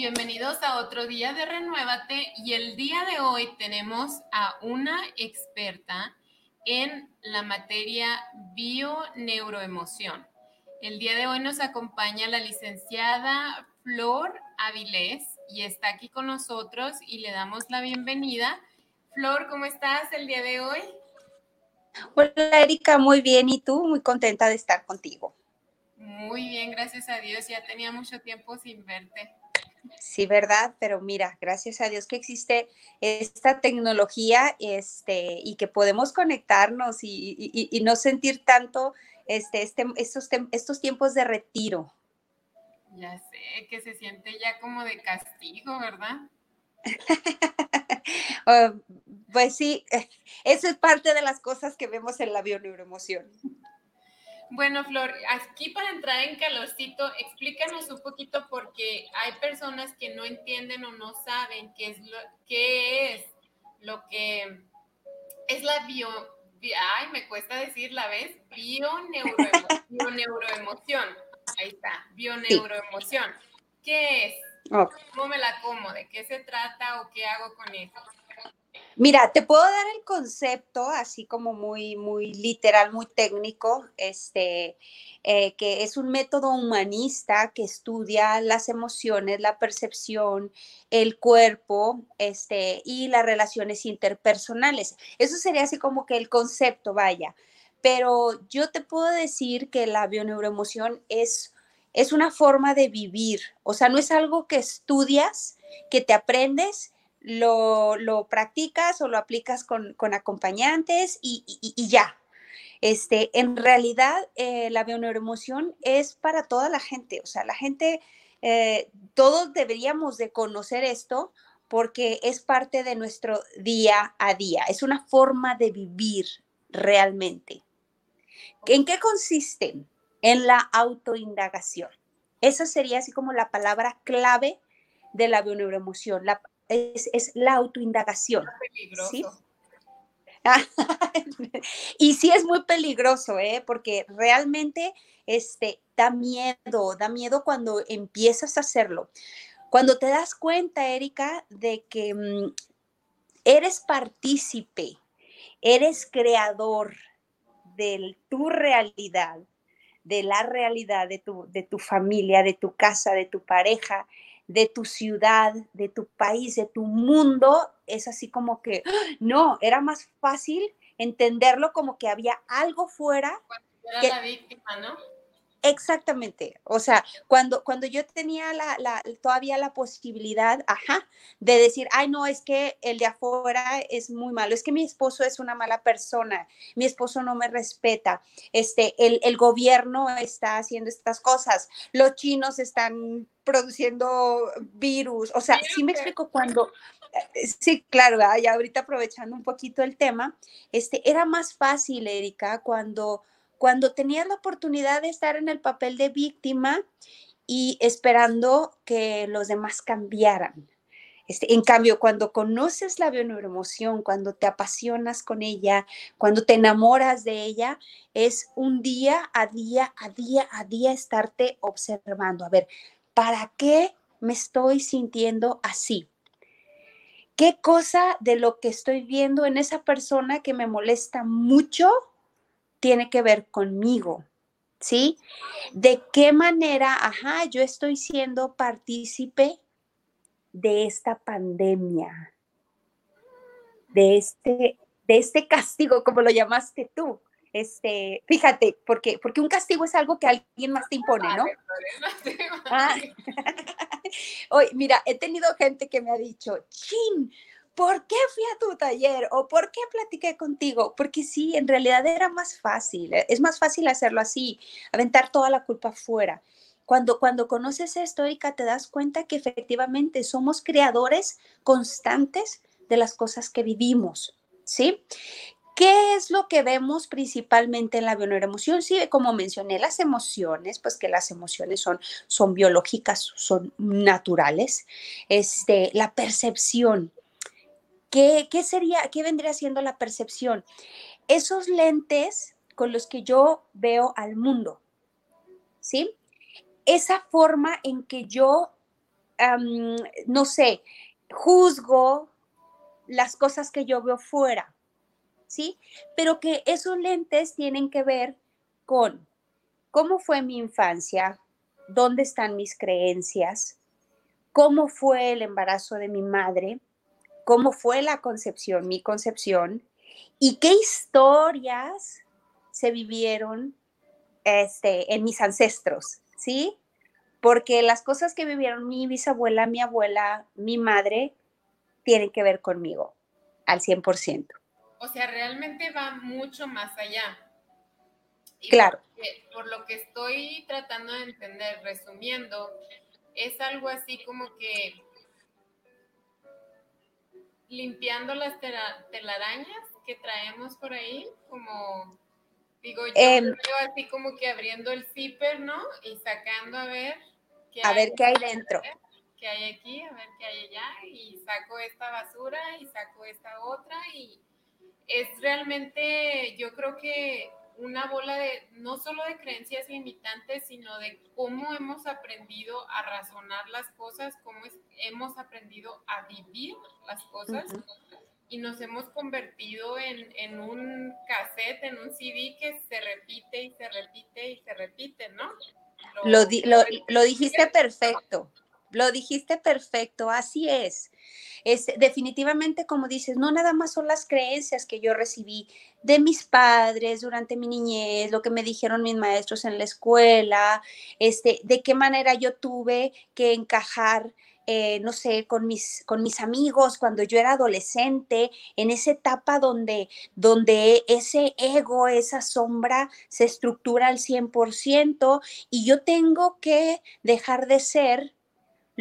bienvenidos a otro día de Renuévate y el día de hoy tenemos a una experta en la materia bio-neuroemoción. El día de hoy nos acompaña la licenciada Flor Avilés y está aquí con nosotros y le damos la bienvenida. Flor, ¿cómo estás el día de hoy? Hola Erika, muy bien. ¿Y tú? Muy contenta de estar contigo. Muy bien, gracias a Dios. Ya tenía mucho tiempo sin verte. Sí, ¿verdad? Pero mira, gracias a Dios que existe esta tecnología este, y que podemos conectarnos y, no sentir tanto este, este, estos, estos tiempos de retiro. Ya sé, que se siente ya como de castigo, ¿verdad? Oh, pues sí, eso es parte de las cosas que vemos en la bioneuroemoción. Bueno, Flor, aquí para entrar en calorcito, explícanos un poquito porque hay personas que no entienden o no saben qué es lo, qué es, lo que es la bio, ay, me cuesta decir la vez, bioneuroemoción. Ahí está, bioneuroemoción. ¿Qué es? ¿Cómo me la como? ¿De qué se trata o qué hago con eso? Mira, te puedo dar el concepto así como muy, muy literal, muy técnico, este, eh, que es un método humanista que estudia las emociones, la percepción, el cuerpo, este, y las relaciones interpersonales. Eso sería así como que el concepto, vaya. Pero yo te puedo decir que la bioneuroemoción es, es una forma de vivir, o sea, no es algo que estudias, que te aprendes lo, practicas o lo aplicas con, acompañantes y, ya. Este, en realidad, eh, la bioneuroemoción es para toda la gente. O sea, la gente, eh, todos deberíamos de conocer esto porque es parte de nuestro día a día. Es una forma de vivir realmente. ¿En qué consiste? En la autoindagación. Esa sería así como la palabra clave de la bioneuroemoción. La, es, la autoindagación. ¿sí? y sí es muy peligroso, ¿eh? porque realmente este, da miedo, da miedo cuando empiezas a hacerlo. Cuando te das cuenta, Erika, de que mm, eres partícipe, eres creador de tu realidad, de la realidad de tu, de tu familia, de tu casa, de tu pareja, de tu ciudad, de tu país, de tu mundo, es así como que, no, era más fácil entenderlo como que había algo fuera. Era la víctima, ¿no? Exactamente. O sea, cuando, cuando yo tenía la, la, todavía la posibilidad, ajá, de decir, ay, no, es que el de afuera es muy malo, es que mi esposo es una mala persona, mi esposo no me respeta, este, el, el gobierno está haciendo estas cosas, los chinos están produciendo virus, o sea, sí me explico cuando, eh, sí, claro, y ahorita aprovechando un poquito el tema, este, era más fácil, Erika, cuando cuando tenías la oportunidad de estar en el papel de víctima y esperando que los demás cambiaran. Este, en cambio, cuando conoces la bioneuroemoción, cuando te apasionas con ella, cuando te enamoras de ella, es un día a día, a día a día estarte observando. A ver, ¿para qué me estoy sintiendo así? ¿Qué cosa de lo que estoy viendo en esa persona que me molesta mucho tiene que ver conmigo, ¿sí? ¿De qué manera, ajá, yo estoy siendo partícipe de esta pandemia, de este, de este castigo, como lo llamaste tú? Este, fíjate, porque, porque un castigo es algo que alguien más te impone, ¿no? Ah. Oye, mira, he tenido gente que me ha dicho, chin, ¿por qué fui a tu taller? ¿O por qué platiqué contigo? Porque sí, en realidad era más fácil, eh, es más fácil hacerlo así, aventar toda la culpa fuera. Cuando, cuando conoces esto, Erika, te das cuenta que efectivamente somos creadores constantes de las cosas que vivimos, ¿sí? ¿Qué es lo que vemos principalmente en la bioneuroemoción? Sí, como mencioné, las emociones, pues que las emociones son, son biológicas, son naturales. Este, la percepción, ¿Qué, sería, qué vendría siendo la percepción? Esos lentes con los que yo veo al mundo, ¿sí? Esa forma en que yo no sé, juzgo las cosas que yo veo fuera, ¿sí? Pero que esos lentes tienen que ver con cómo fue mi infancia, dónde están mis creencias, cómo fue el embarazo de mi madre, cómo fue la concepción, mi concepción, y qué historias se vivieron este, en mis ancestros, ¿sí? Porque las cosas que vivieron mi bisabuela, mi abuela, mi madre, tienen que ver conmigo al 100%. O sea, realmente va mucho más allá. claro. por lo que estoy tratando de entender, resumiendo, es algo así como que limpiando las telarañas que traemos por ahí, como digo yo, em, así como que abriendo el zipper, ¿no? Y sacando a ver qué a ver qué hay dentro. qué hay aquí, a ver qué hay allá, y saco esta basura y saco esta otra, y es realmente, yo creo que una bola de, no solo de creencias limitantes, sino de cómo hemos aprendido a razonar las cosas, cómo hemos aprendido a vivir las cosas. Y nos hemos convertido en, un cassette, en un CD que se repite y se repite y se repite, ¿no? lo, lo dijiste perfecto. Lo dijiste perfecto, así es. Es definitivamente, como dices, no nada más son las creencias que yo recibí de mis padres durante mi niñez, lo que me dijeron mis maestros en la escuela, este, de qué manera yo tuve que encajar eh, no sé, con mis, con mis amigos cuando yo era adolescente, en esa etapa donde, donde ese ego, esa sombra se estructura al 100% y yo tengo que dejar de ser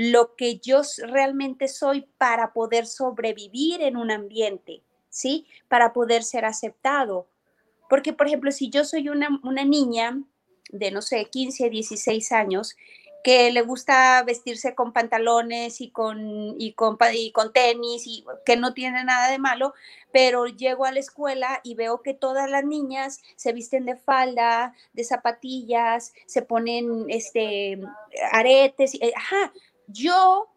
lo que yo realmente soy para poder sobrevivir en un ambiente, ¿sí? Para poder ser aceptado. Porque, por ejemplo, si yo soy una, niña de, no sé, 15, 16 años, que le gusta vestirse con pantalones y con, y con, y con tenis y que no tiene nada de malo, pero llego a la escuela y veo que todas las niñas se visten de falda, de zapatillas, se ponen este, aretes, eh, ajá, yo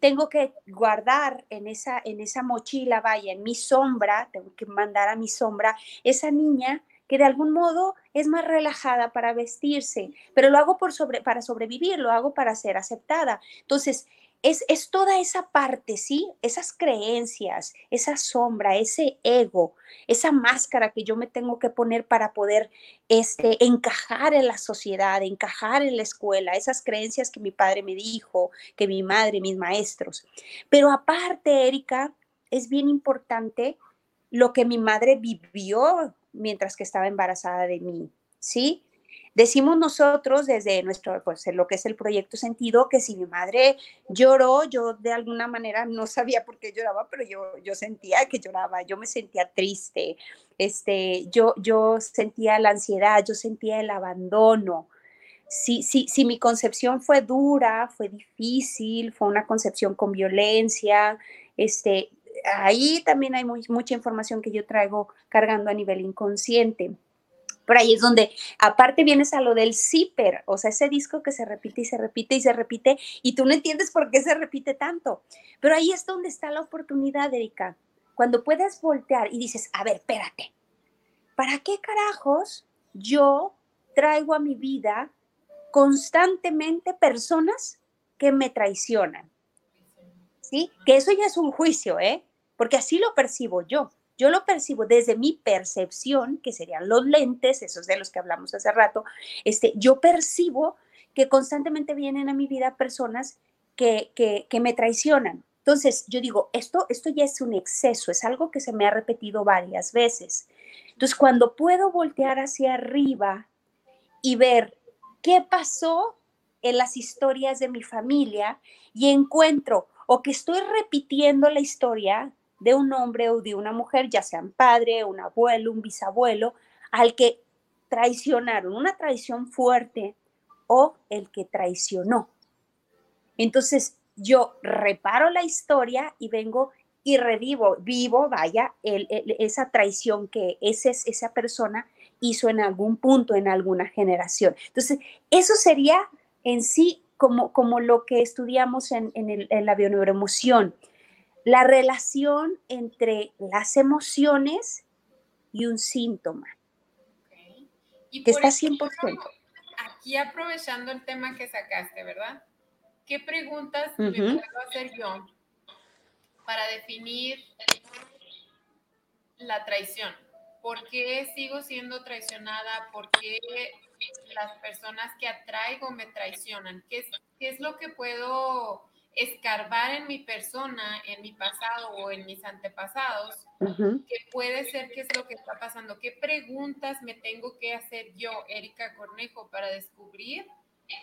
tengo que guardar en esa, en esa mochila, vaya, en mi sombra, tengo que mandar a mi sombra esa niña que de algún modo es más relajada para vestirse, pero lo hago por sobre, para sobrevivir, lo hago para ser aceptada. Entonces, es, toda esa parte, ¿sí? Esas creencias, esa sombra, ese ego, esa máscara que yo me tengo que poner para poder este, encajar en la sociedad, encajar en la escuela, esas creencias que mi padre me dijo, que mi madre, mis maestros. Pero aparte, Erika, es bien importante lo que mi madre vivió mientras que estaba embarazada de mí, ¿sí? Decimos nosotros desde nuestro, pues lo que es el proyecto sentido, que si mi madre lloró, yo de alguna manera no sabía por qué lloraba, pero yo, yo sentía que lloraba, yo me sentía triste, este, yo, yo sentía la ansiedad, yo sentía el abandono. Si, si, si mi concepción fue dura, fue difícil, fue una concepción con violencia, este, ahí también hay mucha información que yo traigo cargando a nivel inconsciente. Ahí es donde, aparte vienes a lo del zipper, o sea, ese disco que se repite y se repite y se repite, y tú no entiendes por qué se repite tanto. Pero ahí es donde está la oportunidad, Erika. Cuando puedes voltear y dices, a ver, espérate, ¿para qué carajos yo traigo a mi vida constantemente personas que me traicionan? ¿Sí? Que eso ya es un juicio, ¿eh? Porque así lo percibo yo. Yo lo percibo desde mi percepción, que serían los lentes, esos de los que hablamos hace rato, este, yo percibo que constantemente vienen a mi vida personas que, que, me traicionan. Entonces, yo digo, esto, esto ya es un exceso, es algo que se me ha repetido varias veces. Entonces, cuando puedo voltear hacia arriba y ver qué pasó en las historias de mi familia y encuentro o que estoy repitiendo la historia de un hombre o de una mujer, ya sean padre, un abuelo, un bisabuelo, al que traicionaron, una traición fuerte o el que traicionó. Entonces yo reparo la historia y vengo y revivo, vivo, vaya, esa traición que ese, esa persona hizo en algún punto, en alguna generación. Entonces, eso sería en sí como, como lo que estudiamos en, en, la bioneuroemoción, la relación entre las emociones y un síntoma. Y que está 100%. aquí aprovechando el tema que sacaste, ¿verdad? ¿Qué preguntas me puedo hacer yo para definir la traición? ¿Por qué sigo siendo traicionada? ¿Por qué las personas que atraigo me traicionan? ¿Qué es, qué es lo que puedo escarbar en mi persona, en mi pasado o en mis antepasados? ¿Qué puede ser qué es lo que está pasando? ¿Qué preguntas me tengo que hacer yo, Erika Cornejo, para descubrir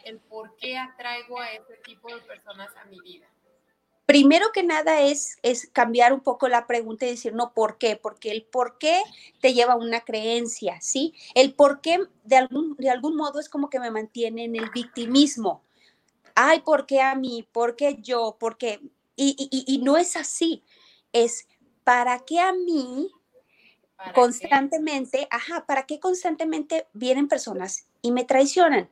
el por qué atraigo a ese tipo de personas a mi vida? primero que nada es, es cambiar un poco la pregunta y decir, no, ¿por qué? Porque el por qué te lleva a una creencia, ¿sí? El por qué de algún, de algún modo es como que me mantiene en el victimismo. Ay, ¿por qué a mí? ¿Por qué yo? ¿Por qué? Y, no es así. Es, ¿para qué a mí constantemente, ajá, ¿para qué constantemente vienen personas y me traicionan?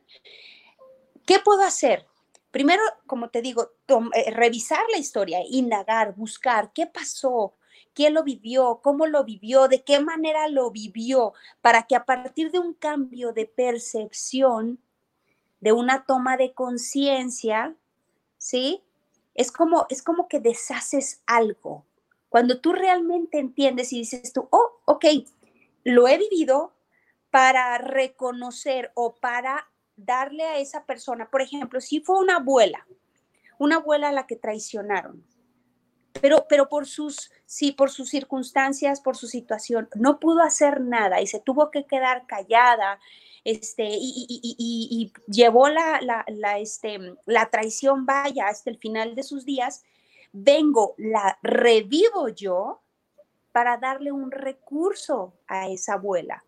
¿Qué puedo hacer? primero, como te digo, eh, revisar la historia, indagar, buscar qué pasó, quién lo vivió, cómo lo vivió, de qué manera lo vivió, para que a partir de un cambio de percepción, de una toma de conciencia, ¿sí? Es como, es como que deshaces algo. Cuando tú realmente entiendes y dices tú, oh, ok, lo he vivido para reconocer o para darle a esa persona, por ejemplo, si fue una abuela, una abuela a la que traicionaron, pero, pero por sus, sí, por sus circunstancias, por su situación, no pudo hacer nada y se tuvo que quedar callada, este, y, llevó la, la, este, la traición, vaya, hasta el final de sus días, vengo, la revivo yo para darle un recurso a esa abuela.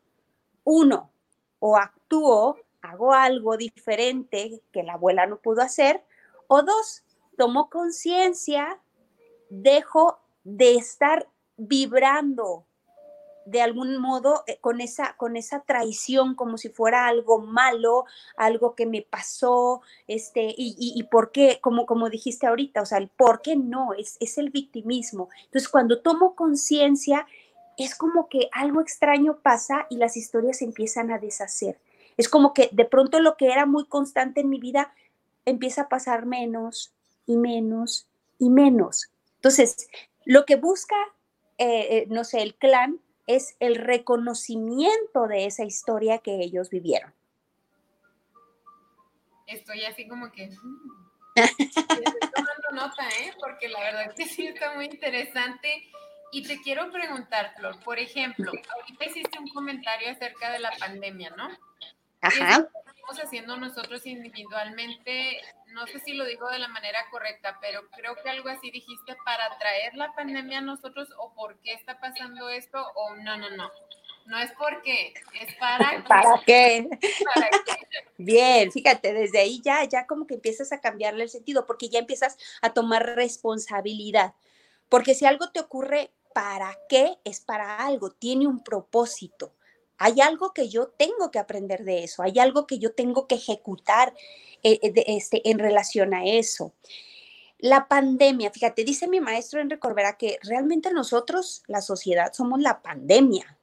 Uno, o actúo hago algo diferente que la abuela no pudo hacer. O dos, tomo conciencia, dejo de estar vibrando de algún modo eh, con esa, con esa traición como si fuera algo malo, algo que me pasó, este, y, y, por qué, como, como dijiste ahorita, o sea, el por qué no, es, es el victimismo. Entonces, cuando tomo conciencia, es como que algo extraño pasa y las historias empiezan a deshacer. Es como que de pronto lo que era muy constante en mi vida empieza a pasar menos y menos y menos. Entonces, lo que busca, eh, eh, no sé, el clan es el reconocimiento de esa historia que ellos vivieron. Estoy así como que... Mm, estoy tomando nota, ¿eh? Porque la verdad que sí está muy interesante. Y te quiero preguntar, Flor, por ejemplo, ahorita hiciste un comentario acerca de la pandemia, ¿no? Ajá. Estamos haciendo nosotros individualmente, no sé si lo digo de la manera correcta, pero creo que algo así dijiste para traer la pandemia a nosotros o por qué está pasando esto o no, no, no. No es porque, es para... ¿Para qué? ¿Para qué? Bien, fíjate, desde ahí ya, ya como que empiezas a cambiarle el sentido, porque ya empiezas a tomar responsabilidad. Porque si algo te ocurre, ¿para qué? Es para algo, tiene un propósito hay algo que yo tengo que aprender de eso, hay algo que yo tengo que ejecutar eh, eh, este, en relación a eso. La pandemia, fíjate, dice mi maestro Enrique Corbera que realmente nosotros, la sociedad, somos la pandemia,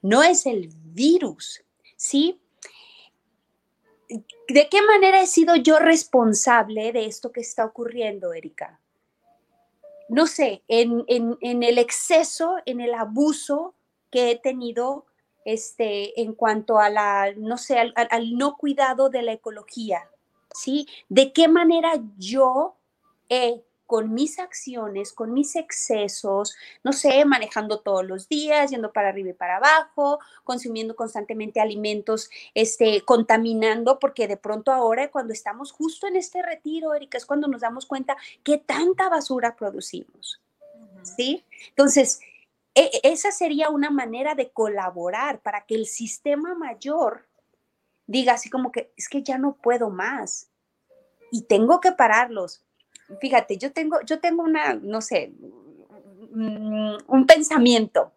no es el virus, ¿sí? ¿De qué manera he sido yo responsable de esto que está ocurriendo, Erika? No sé, en, el exceso, en el abuso que he tenido este, en cuanto a la, no sé, al, no cuidado de la ecología, ¿sí? ¿De qué manera yo he con mis acciones, con mis excesos, no sé, manejando todos los días, yendo para arriba y para abajo, consumiendo constantemente alimentos, este, contaminando, porque de pronto ahora cuando estamos justo en este retiro, Erika, es cuando nos damos cuenta que tanta basura producimos, ¿sí? Entonces, e, esa sería una manera de colaborar para que el sistema mayor diga así como que es que ya no puedo más y tengo que pararlos. Fíjate, yo tengo, yo tengo una, no sé, mm, un pensamiento.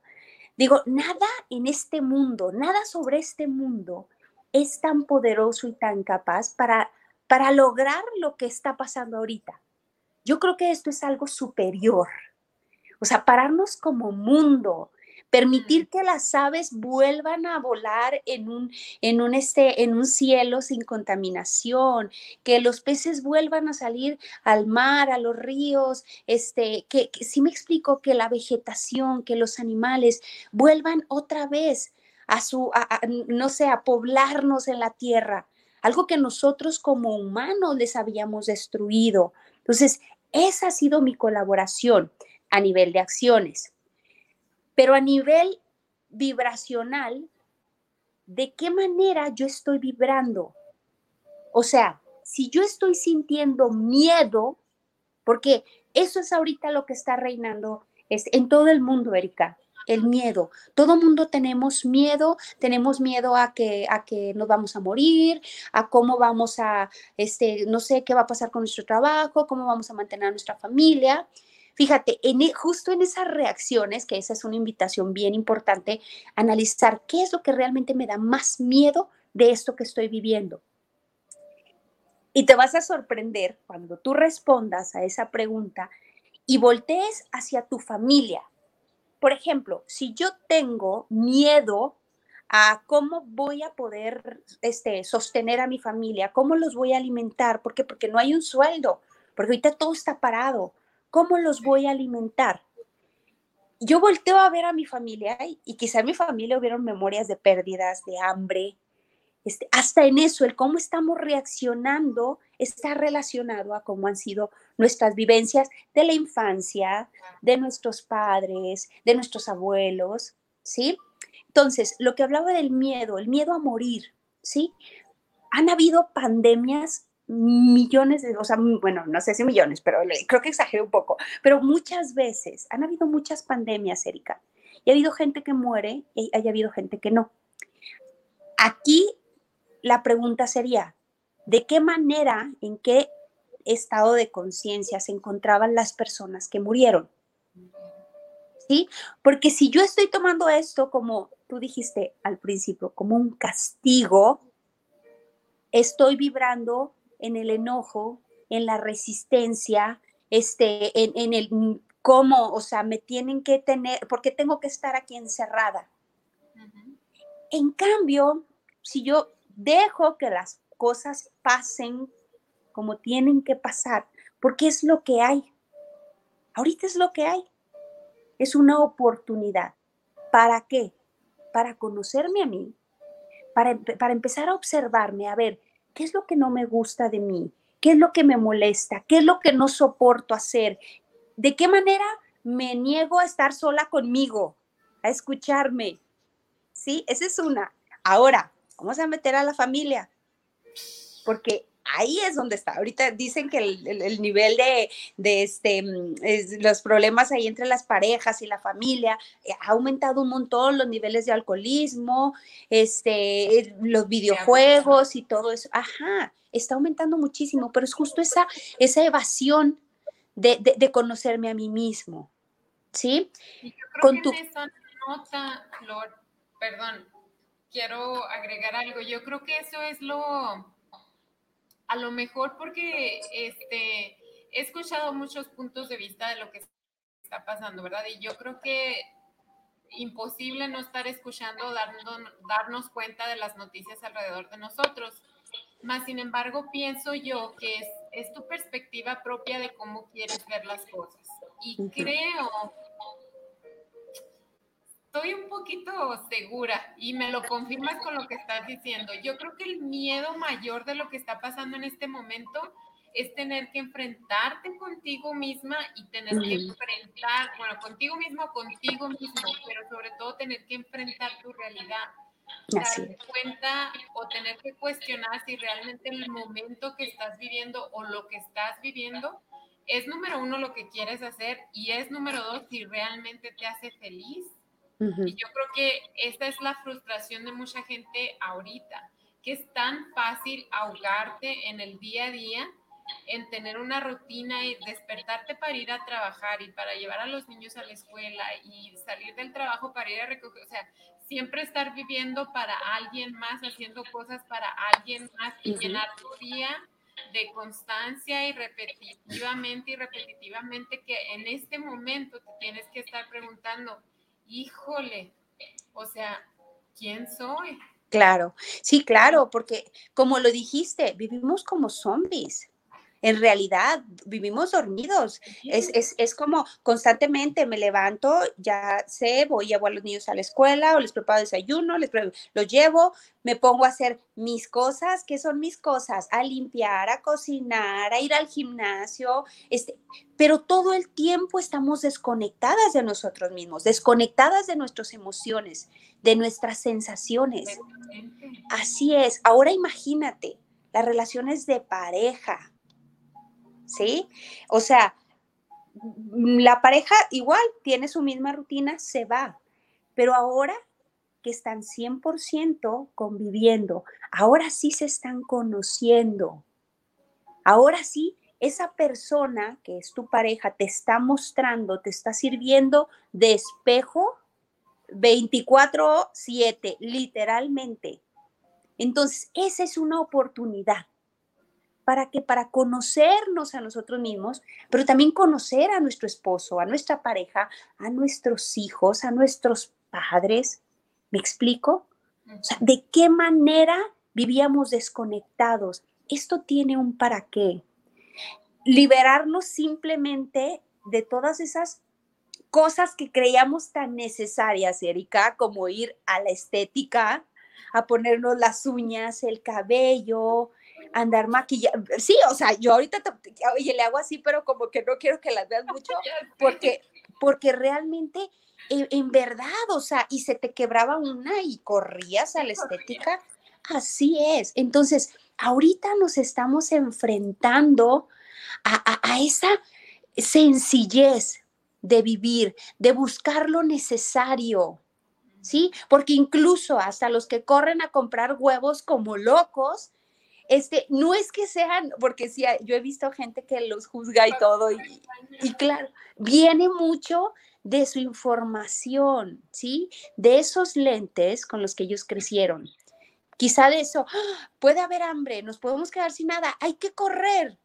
Digo, nada en este mundo, nada sobre este mundo es tan poderoso y tan capaz para para lograr lo que está pasando ahorita. Yo creo que esto es algo superior. O sea, pararnos como mundo, permitir que las aves vuelvan a volar en un, en un, este, en un cielo sin contaminación, que los peces vuelvan a salir al mar, a los ríos, este, que, si me explico, que la vegetación, que los animales vuelvan otra vez a su, no sé, a poblarnos en la tierra, algo que nosotros como humanos les habíamos destruido. Entonces, esa ha sido mi colaboración a nivel de acciones. Pero a nivel vibracional, ¿de qué manera yo estoy vibrando? O sea, si yo estoy sintiendo miedo, porque eso es ahorita lo que está reinando en todo el mundo, Erika, el miedo. Todo mundo tenemos miedo, tenemos miedo a que, a que nos vamos a morir, a cómo vamos a, este, no sé qué va a pasar con nuestro trabajo, cómo vamos a mantener a nuestra familia. Fíjate, en, e, justo en esas reacciones, que esa es una invitación bien importante, analizar qué es lo que realmente me da más miedo de esto que estoy viviendo. Y te vas a sorprender cuando tú respondas a esa pregunta y voltees hacia tu familia, por ejemplo, si yo tengo miedo a cómo voy a poder este, sostener a mi familia, cómo los voy a alimentar, ¿por qué? Porque no hay un sueldo, porque ahorita todo está parado, ¿cómo los voy a alimentar? Yo volteo a ver a mi familia y, quizá en mi familia hubieron memorias de pérdidas, de hambre, este, hasta en eso, el cómo estamos reaccionando está relacionado a cómo han sido nuestras vivencias de la infancia, de nuestros padres, de nuestros abuelos, ¿sí? Entonces, lo que hablaba del miedo, el miedo a morir, ¿sí? Han habido pandemias millones de, o sea, bueno, no sé si millones, pero creo que exagero un poco, pero muchas veces han habido muchas pandemias, Erika, y ha habido gente que muere y ha habido gente que no. Aquí la pregunta sería, ¿de qué manera, en qué estado de conciencia se encontraban las personas que murieron? ¿Sí? Porque si yo estoy tomando esto como tú dijiste al principio, como un castigo, estoy vibrando en el enojo, en la resistencia, este, en, el cómo, o sea, me tienen que tener, porque tengo que estar aquí encerrada. En cambio, si yo dejo que las cosas pasen como tienen que pasar, porque es lo que hay. Ahorita es lo que hay. Es una oportunidad. ¿Para qué? Para conocerme a mí, para, para, empezar a observarme, a ver, ¿qué es lo que no me gusta de mí? ¿Qué es lo que me molesta? ¿Qué es lo que no soporto hacer? ¿De qué manera me niego a estar sola conmigo? A escucharme. ¿Sí? Esa es una. Ahora, vamos a meter a la familia, porque ahí es donde está. Ahorita dicen que el, nivel de, este, mm, los problemas ahí entre las parejas y la familia eh, ha aumentado un montón, los niveles de alcoholismo, este, los videojuegos y todo eso. Ajá, está aumentando muchísimo, pero es justo esa, esa evasión de, conocerme a mí mismo. ¿Sí? Con tu... nota, perdón, quiero agregar algo. Yo creo que eso es lo, a lo mejor porque este, he escuchado muchos puntos de vista de lo que está pasando, ¿verdad? Y yo creo que imposible no estar escuchando, darnos, darnos cuenta de las noticias alrededor de nosotros. Más sin embargo, pienso yo que es, es tu perspectiva propia de cómo quieres ver las cosas. Y creo estoy un poquito segura y me lo confirmas con lo que estás diciendo. Yo creo que el miedo mayor de lo que está pasando en este momento es tener que enfrentarte contigo misma y tener que enfrentar, bueno, contigo mismo, contigo mismo, pero sobre todo tener que enfrentar tu realidad. Darte cuenta o tener que cuestionar si realmente el momento que estás viviendo o lo que estás viviendo es número uno lo que quieres hacer y es número dos si realmente te hace feliz y yo creo que esta es la frustración de mucha gente ahorita, que es tan fácil ahogarte en el día a día, en tener una rutina y despertarte para ir a trabajar y para llevar a los niños a la escuela y salir del trabajo para ir a recoger, o sea, siempre estar viviendo para alguien más, haciendo cosas para alguien más y llenar tu día de constancia y repetitivamente y repetitivamente que en este momento te tienes que estar preguntando, híjole, o sea, ¿quién soy? Claro, sí, claro, porque como lo dijiste, vivimos como zombies en realidad vivimos dormidos. Es, como constantemente me levanto, ya sé, voy, llevo a los niños a la escuela o les preparo desayuno, les los llevo, me pongo a hacer mis cosas. ¿Qué son mis cosas? A limpiar, a cocinar, a ir al gimnasio. Este, pero todo el tiempo estamos desconectadas de nosotros mismos, desconectadas de nuestras emociones, de nuestras sensaciones. Así es. Ahora imagínate las relaciones de pareja, ¿sí? O sea, la pareja igual tiene su misma rutina, se va, pero ahora que están 100% conviviendo, ahora sí se están conociendo, ahora sí esa persona que es tu pareja te está mostrando, te está sirviendo de espejo 24/7, literalmente. Entonces, esa es una oportunidad para que para conocernos a nosotros mismos, pero también conocer a nuestro esposo, a nuestra pareja, a nuestros hijos, a nuestros padres. ¿Me explico? O sea, ¿de qué manera vivíamos desconectados? Esto tiene un para qué. Liberarnos simplemente de todas esas cosas que creíamos tan necesarias, Erika, como ir a la estética, a ponernos las uñas, el cabello, andar maquillando. Sí, o sea, yo ahorita oye, le hago así, pero como que no quiero que las veas mucho, porque, porque realmente, en, verdad, o sea, y se te quebraba una y corrías a la estética. Así es. Entonces, ahorita nos estamos enfrentando a, a esa sencillez de vivir, de buscar lo necesario, ¿sí? Porque incluso hasta los que corren a comprar huevos como locos, este, no es que sean, porque sí, yo he visto gente que los juzga y todo, y, claro, viene mucho de su información, ¿sí? De esos lentes con los que ellos crecieron. Quizá de eso, ¡ah! puede haber hambre, nos podemos quedar sin nada, hay que correr,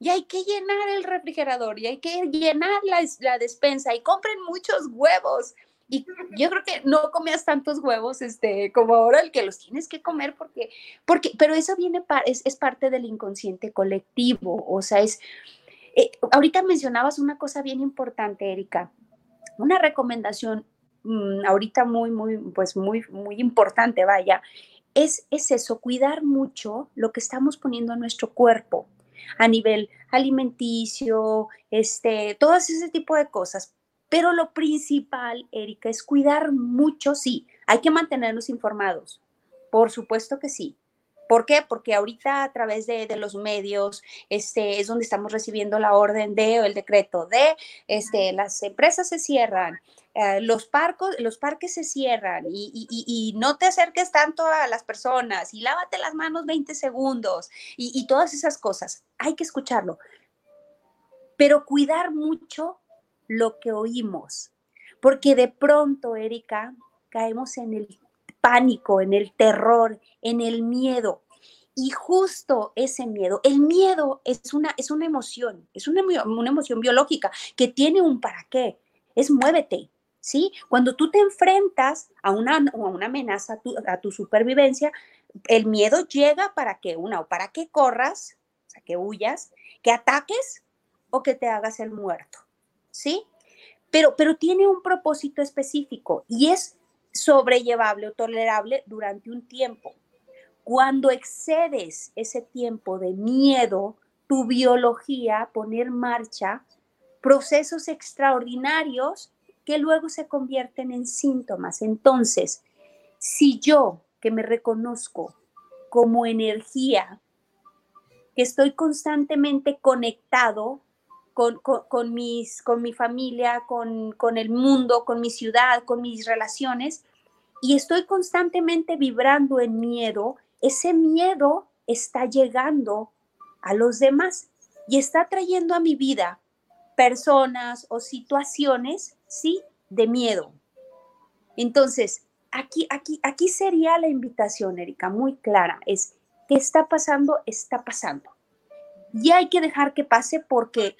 y hay que llenar el refrigerador, y hay que llenar la, la despensa, y compren muchos huevos, y yo creo que no comías tantos huevos este, como ahora el que los tienes que comer porque, porque pero eso viene, es, es parte del inconsciente colectivo, o sea, es, eh, ahorita mencionabas una cosa bien importante, Erika, una recomendación mm, ahorita muy, muy, pues muy, muy importante, vaya, es, es eso, cuidar mucho lo que estamos poniendo en nuestro cuerpo a nivel alimenticio, este, todo ese tipo de cosas, pero lo principal, Erika, es cuidar mucho, sí, hay que mantenernos informados, por supuesto que sí. ¿Por qué? Porque ahorita a través de, los medios este, es donde estamos recibiendo la orden de o el decreto de, este, las empresas se cierran, eh, los, parcos, los parques se cierran y, y, no te acerques tanto a las personas y lávate las manos 20 segundos y todas esas cosas. Hay que escucharlo. Pero cuidar mucho lo que oímos, porque de pronto, Erika, caemos en el pánico, en el terror, en el miedo. Y justo ese miedo, el miedo es una, es una emoción, es una, una emoción biológica que tiene un para qué, es muévete, ¿sí? Cuando tú te enfrentas a una, a una amenaza a tu, a tu, supervivencia, el miedo llega para que una, o para que corras, o sea, que huyas, que ataques o que te hagas el muerto. ¿Sí? Pero, pero tiene un propósito específico y es sobrellevable o tolerable durante un tiempo. Cuando excedes ese tiempo de miedo, tu biología pone en marcha procesos extraordinarios que luego se convierten en síntomas. Entonces, si yo que me reconozco como energía, que estoy constantemente conectado con, mis, con mi familia, con, con el mundo, con mi ciudad, con mis relaciones, y estoy constantemente vibrando en miedo, ese miedo está llegando a los demás y está trayendo a mi vida personas o situaciones, ¿sí? De miedo. Entonces, aquí, aquí, aquí sería la invitación, Erika, muy clara, es, ¿qué está pasando? Está pasando. y hay que dejar que pase porque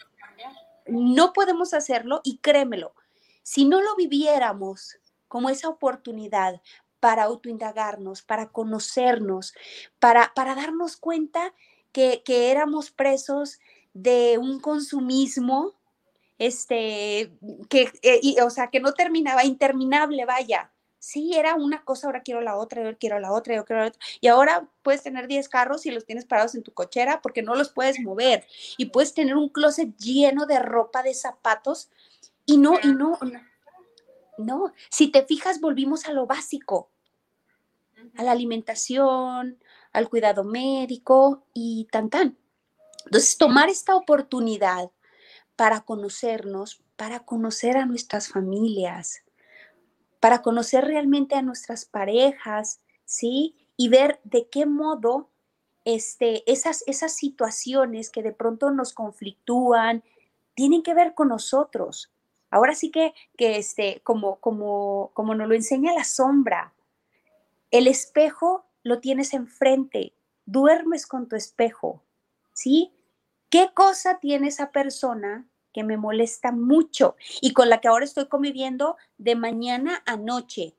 no podemos hacerlo y créemelo, si no lo viviéramos como esa oportunidad para autoindagarnos, para conocernos, para, para darnos cuenta que, que éramos presos de un consumismo, este, que, eh, o sea, que no terminaba, interminable, vaya. Sí, era una cosa, ahora quiero la otra, yo quiero la otra, yo quiero la otra. Y ahora puedes tener 10 carros y los tienes parados en tu cochera porque no los puedes mover. Y puedes tener un closet lleno de ropa, de zapatos. Y no, y no, no, no. Si te fijas, volvimos a lo básico, a la alimentación, al cuidado médico y tan tan. Entonces, tomar esta oportunidad para conocernos, para conocer a nuestras familias, para conocer realmente a nuestras parejas, ¿sí? Y ver de qué modo este, esas, esas situaciones que de pronto nos conflictúan tienen que ver con nosotros. Ahora sí que, que este, como, como, como nos lo enseña la sombra, el espejo lo tienes enfrente, duermes con tu espejo, ¿sí? ¿Qué cosa tiene esa persona que me molesta mucho y con la que ahora estoy conviviendo de mañana a noche?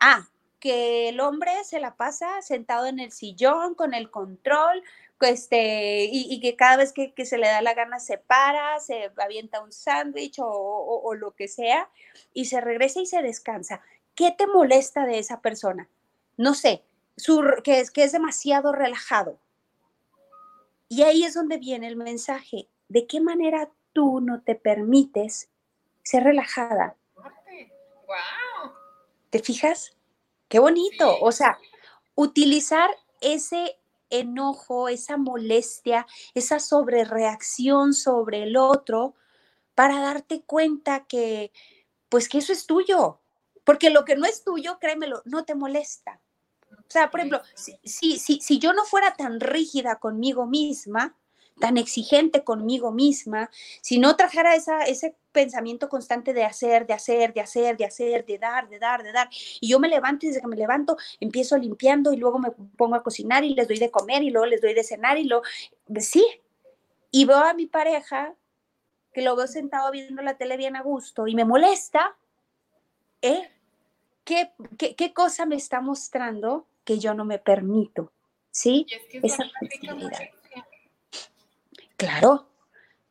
Ah, que el hombre se la pasa sentado en el sillón con el control, este, y, que cada vez que, se le da la gana se para, se avienta un sándwich o, lo que sea, y se regresa y se descansa. ¿Qué te molesta de esa persona? No sé, que, es, que es demasiado relajado. Y ahí es donde viene el mensaje. ¿De qué manera tú no te permites ser relajada? ¡Wow! ¿Te fijas? Qué bonito. O sea, utilizar ese enojo, esa molestia, esa sobrereacción sobre el otro para darte cuenta que, pues que eso es tuyo. Porque lo que no es tuyo, créemelo, no te molesta. O sea, por ejemplo, si, si, si yo no fuera tan rígida conmigo misma, tan exigente conmigo misma, si no trajera esa, ese pensamiento constante de hacer, de hacer, de hacer, de hacer, de dar, de dar, de dar, y yo me levanto y desde que me levanto empiezo limpiando y luego me pongo a cocinar y les doy de comer y luego les doy de cenar y luego, sí, y veo a mi pareja que lo veo sentado viendo la tele bien a gusto y me molesta, ¿eh? ¿Qué, qué, qué cosa me está mostrando que yo no me permito, ¿sí? Esa Claro,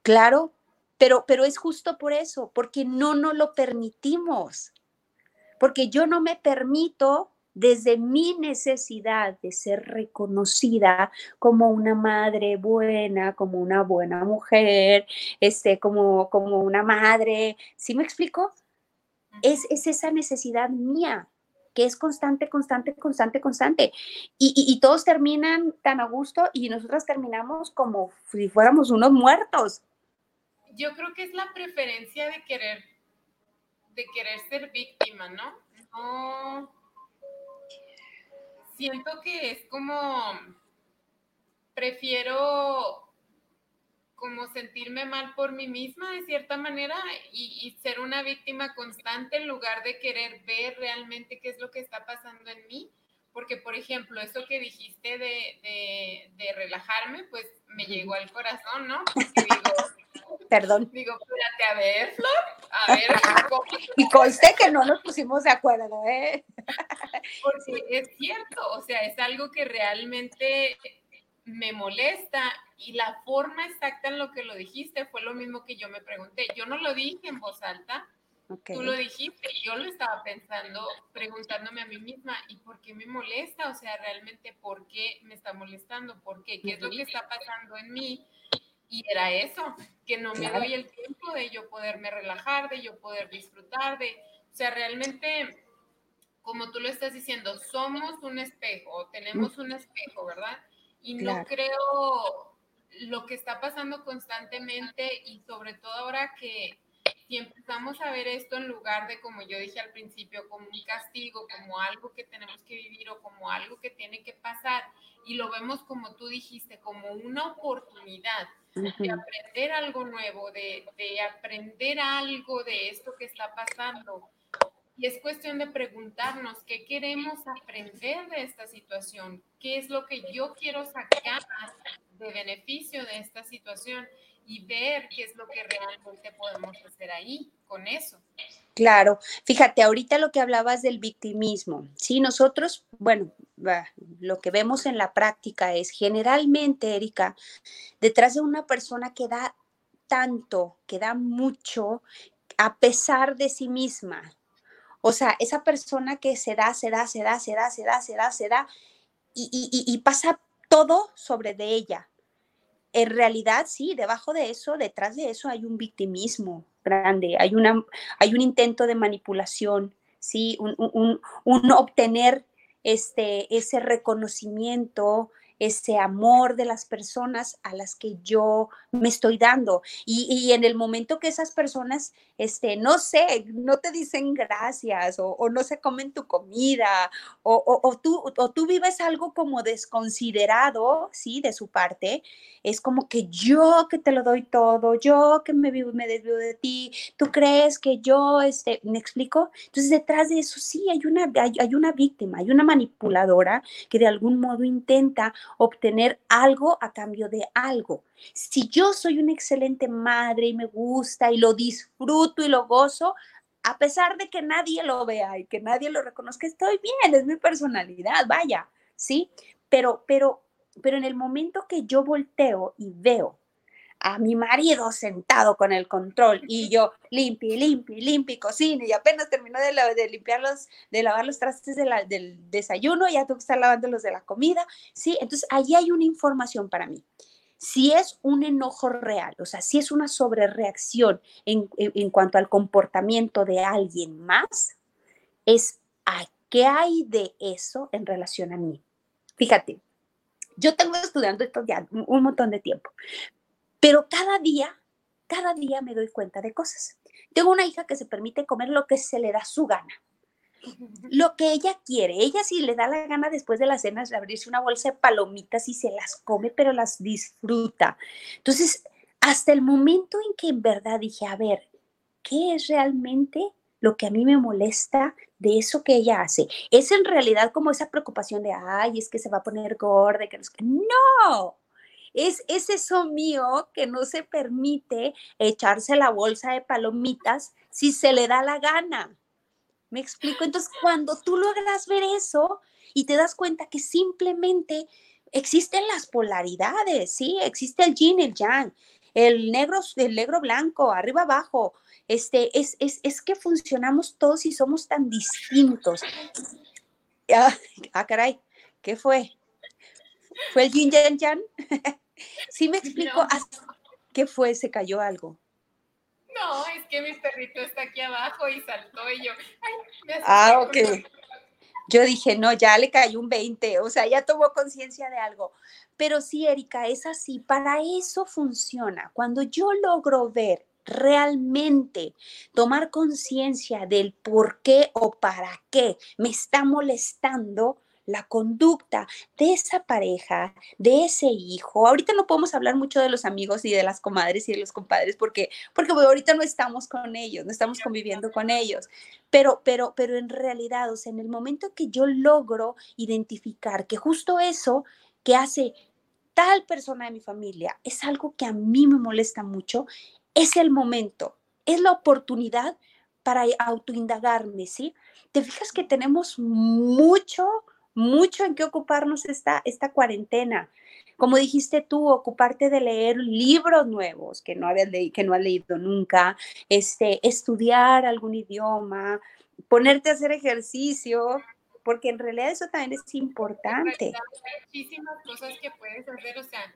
claro, pero, pero es justo por eso, porque no nos lo permitimos, porque yo no me permito desde mi necesidad de ser reconocida como una madre buena, como una buena mujer, este, como, como una madre, ¿sí me explico? Es, es esa necesidad mía, que es constante, constante, constante, constante. Y, todos terminan tan a gusto y nosotras terminamos como si fuéramos unos muertos. Yo creo que es la preferencia de querer, de querer ser víctima, ¿no? No. Siento que es como, prefiero como sentirme mal por mí misma de cierta manera y, ser una víctima constante en lugar de querer ver realmente qué es lo que está pasando en mí. Porque, por ejemplo, eso que dijiste de, de, relajarme, pues me llegó al corazón, ¿no? digo, Perdón. Digo, espérate, a ver, Flor, a ver. y conste que no nos pusimos de acuerdo, ¿eh? Porque es cierto, o sea, es algo que realmente me molesta y la forma exacta en lo que lo dijiste fue lo mismo que yo me pregunté. Yo no lo dije en voz alta, tú lo dijiste, yo lo estaba pensando, preguntándome a mí misma, ¿y por qué me molesta? O sea, realmente, ¿por qué me está molestando? ¿Por qué? ¿Qué es lo que está pasando en mí? Y era eso, que no me doy el tiempo de yo poderme relajar, de yo poder disfrutar, de, o sea, realmente, como tú lo estás diciendo, somos un espejo, tenemos un espejo, ¿verdad? Y no creo lo que está pasando constantemente y sobre todo ahora que si empezamos a ver esto en lugar de, como yo dije al principio, como un castigo, como algo que tenemos que vivir o como algo que tiene que pasar, y lo vemos como tú dijiste, como una oportunidad de aprender algo nuevo, de, de aprender algo de esto que está pasando, y es cuestión de preguntarnos qué queremos aprender de esta situación, qué es lo que yo quiero sacar de beneficio de esta situación y ver qué es lo que realmente podemos hacer ahí con eso. Claro, fíjate, ahorita lo que hablabas del victimismo, sí, nosotros, bueno, lo que vemos en la práctica es generalmente, Erika, detrás de una persona que da tanto, que da mucho, a pesar de sí misma. O sea, esa persona que se da, se da, se da, se da, se da, se da, se da, y, y pasa todo sobre de ella. En realidad, sí, debajo de eso, detrás de eso hay un victimismo, grande, hay, una, hay un intento de manipulación, ¿sí? un, un, un obtener este, ese reconocimiento, ese amor de las personas a las que yo me estoy dando. Y, en el momento que esas personas, este, no sé, no te dicen gracias o, no se comen tu comida o, tú, o tú vives algo como desconsiderado, ¿sí? De su parte, es como que yo que te lo doy todo, yo que me vivo, me desvío de ti, tú crees que yo, este, ¿me explico? Entonces detrás de eso sí hay una, hay una víctima, hay una manipuladora que de algún modo intenta obtener algo a cambio de algo. Si yo soy una excelente madre y me gusta y lo disfruto y lo gozo, a pesar de que nadie lo vea y que nadie lo reconozca, estoy bien, es mi personalidad, vaya, ¿sí? Pero, pero, pero en el momento que yo volteo y veo a mi marido sentado con el control y yo limpie, limpie, limpie, cocina y apenas terminó de, limpiar los, de lavar los trastes del desayuno, ya tengo que estar lavando los de la comida, ¿sí? Entonces, allí hay una información para mí. Si es un enojo real, o sea, si es una sobrereacción en, en, cuanto al comportamiento de alguien más, es a qué hay de eso en relación a mí. Fíjate, yo tengo estudiando esto ya un montón de tiempo, pero cada día, cada día me doy cuenta de cosas. Tengo una hija que se permite comer lo que se le da su gana. Lo que ella quiere. Ella si le da la gana después de la cena es abrirse una bolsa de palomitas y se las come, pero las disfruta. Entonces, hasta el momento en que en verdad dije, a ver, ¿qué es realmente lo que a mí me molesta de eso que ella hace? Es en realidad como esa preocupación de, ay, es que se va a poner gorda, que no. No, es, eso mío que no se permite echarse la bolsa de palomitas si se le da la gana. ¿Me explico? Entonces, cuando tú logras ver eso y te das cuenta que simplemente existen las polaridades, ¿sí? Existe el yin, el yang, el negro, el negro blanco, arriba abajo. Este, es, es, que funcionamos todos y somos tan distintos. Ah, ah caray, ¿qué fue? ¿Fue el yin, yang, yang? sí me explico, ¿qué fue? ¿Se cayó algo? No, es que mi perrito está aquí abajo y saltó y yo, ay, Ah, ok. Yo dije, no, ya le cayó un 20, o sea, ya tomó conciencia de algo. Pero sí, Erika, es así, para eso funciona. Cuando yo logro ver realmente, tomar conciencia del por qué o para qué me está molestando, la conducta de esa pareja, de ese hijo. Ahorita no podemos hablar mucho de los amigos y de las comadres y de los compadres porque porque ahorita no estamos con ellos, no estamos conviviendo con ellos. Pero pero pero en realidad, o sea, en el momento que yo logro identificar que justo eso que hace tal persona de mi familia es algo que a mí me molesta mucho, es el momento, es la oportunidad para autoindagarme, ¿sí? Te fijas que tenemos mucho mucho en qué ocuparnos esta, esta cuarentena. Como dijiste tú, ocuparte de leer libros nuevos que no, habías que no has leído nunca, este, estudiar algún idioma, ponerte a hacer ejercicio, porque en realidad eso también es importante. Hay muchísimas cosas que puedes hacer, o sea,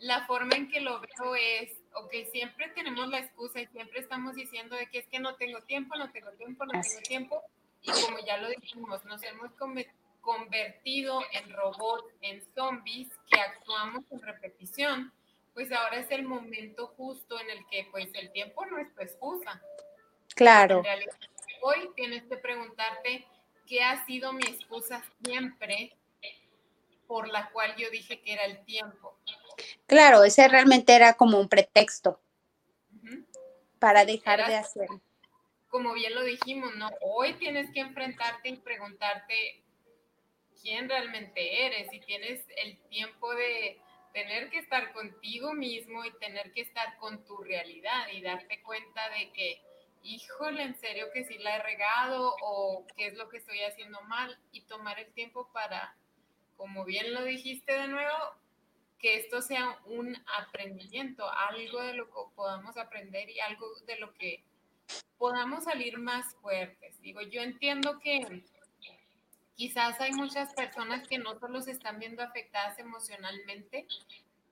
la forma en que lo veo es, ok, siempre tenemos la excusa y siempre estamos diciendo de que es que no tengo tiempo, no tengo tiempo, no tengo tiempo, y como ya lo dijimos, nos hemos cometido convertido en robots, en zombies que actuamos en repetición, pues ahora es el momento justo en el que pues el tiempo no es tu excusa. Claro. hoy tienes que preguntarte qué ha sido mi excusa siempre por la cual yo dije que era el tiempo. Claro, ese realmente era como un pretexto para dejar de hacer. Como bien lo dijimos, ¿no? Hoy tienes que enfrentarte y preguntarte quién realmente eres, y tienes el tiempo de, tener que estar contigo mismo y tener que estar con tu realidad y darte cuenta de que, híjole, en serio que sí la he regado o qué es lo que estoy haciendo mal y tomar el tiempo para, como bien lo dijiste de nuevo, que esto sea un aprendimiento, algo de lo que podamos aprender y algo de lo que podamos salir más fuertes. Digo, yo entiendo que quizás hay muchas personas que no solo se están viendo afectadas emocionalmente,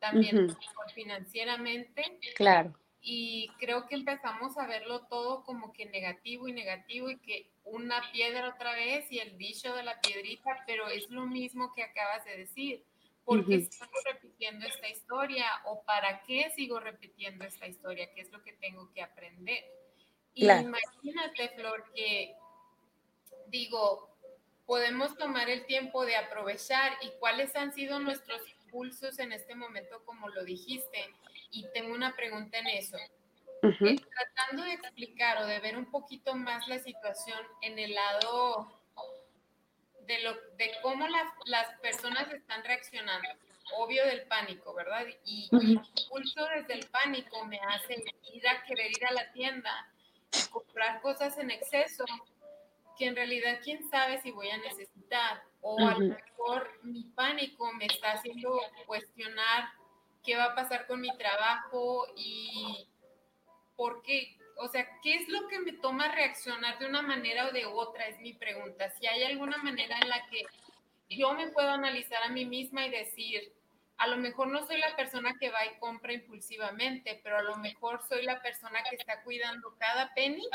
también financieramente. Claro. Y creo que empezamos a verlo todo como que negativo y negativo y que una piedra otra vez y el dicho de la piedrita, pero es lo mismo que acabas de decir. ¿Por qué sigo repitiendo esta historia? ¿O para qué sigo repitiendo esta historia? ¿Qué es lo que tengo que aprender? Y imagínate, Flor, que digo, podemos tomar el tiempo de aprovechar y cuáles han sido nuestros impulsos en este momento, como lo dijiste. Y tengo una pregunta en eso. Eh, tratando de explicar o de ver un poquito más la situación en el lado de, lo, de cómo las, las personas están reaccionando. Obvio del pánico, ¿verdad? Y, y el impulso desde el pánico me hace ir a querer ir a la tienda comprar cosas en exceso que en realidad quién sabe si voy a necesitar o a lo mejor mi pánico me está haciendo cuestionar qué va a pasar con mi trabajo y por qué, o sea, qué es lo que me toma reaccionar de una manera o de otra, es mi pregunta. Si hay alguna manera en la que yo me puedo analizar a mí misma y decir, a lo mejor no soy la persona que va y compra impulsivamente, pero a lo mejor soy la persona que está cuidando cada penny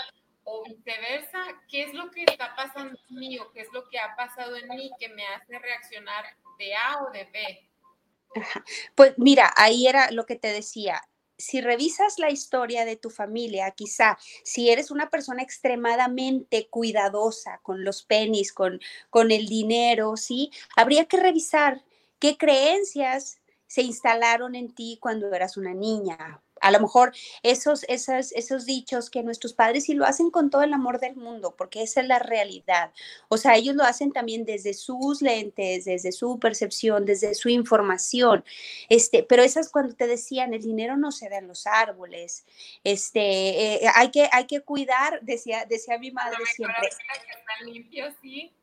o viceversa, ¿qué es lo que está pasando en mí o qué es lo que ha pasado en mí que me hace reaccionar de A o de B? Pues mira, ahí era lo que te decía. Si revisas la historia de tu familia, quizá si eres una persona extremadamente cuidadosa con los penis, con, con el dinero, ¿sí? Habría que revisar qué creencias se instalaron en ti cuando eras una niña, a lo mejor esos, esos, esos dichos que nuestros padres sí lo hacen con todo el amor del mundo, porque esa es la realidad. O sea, ellos lo hacen también desde sus lentes, desde su percepción, desde su información. Este, pero esas cuando te decían, el dinero no se da en los árboles. Este, eh, hay, que, hay que cuidar, decía, decía mi madre siempre. sí.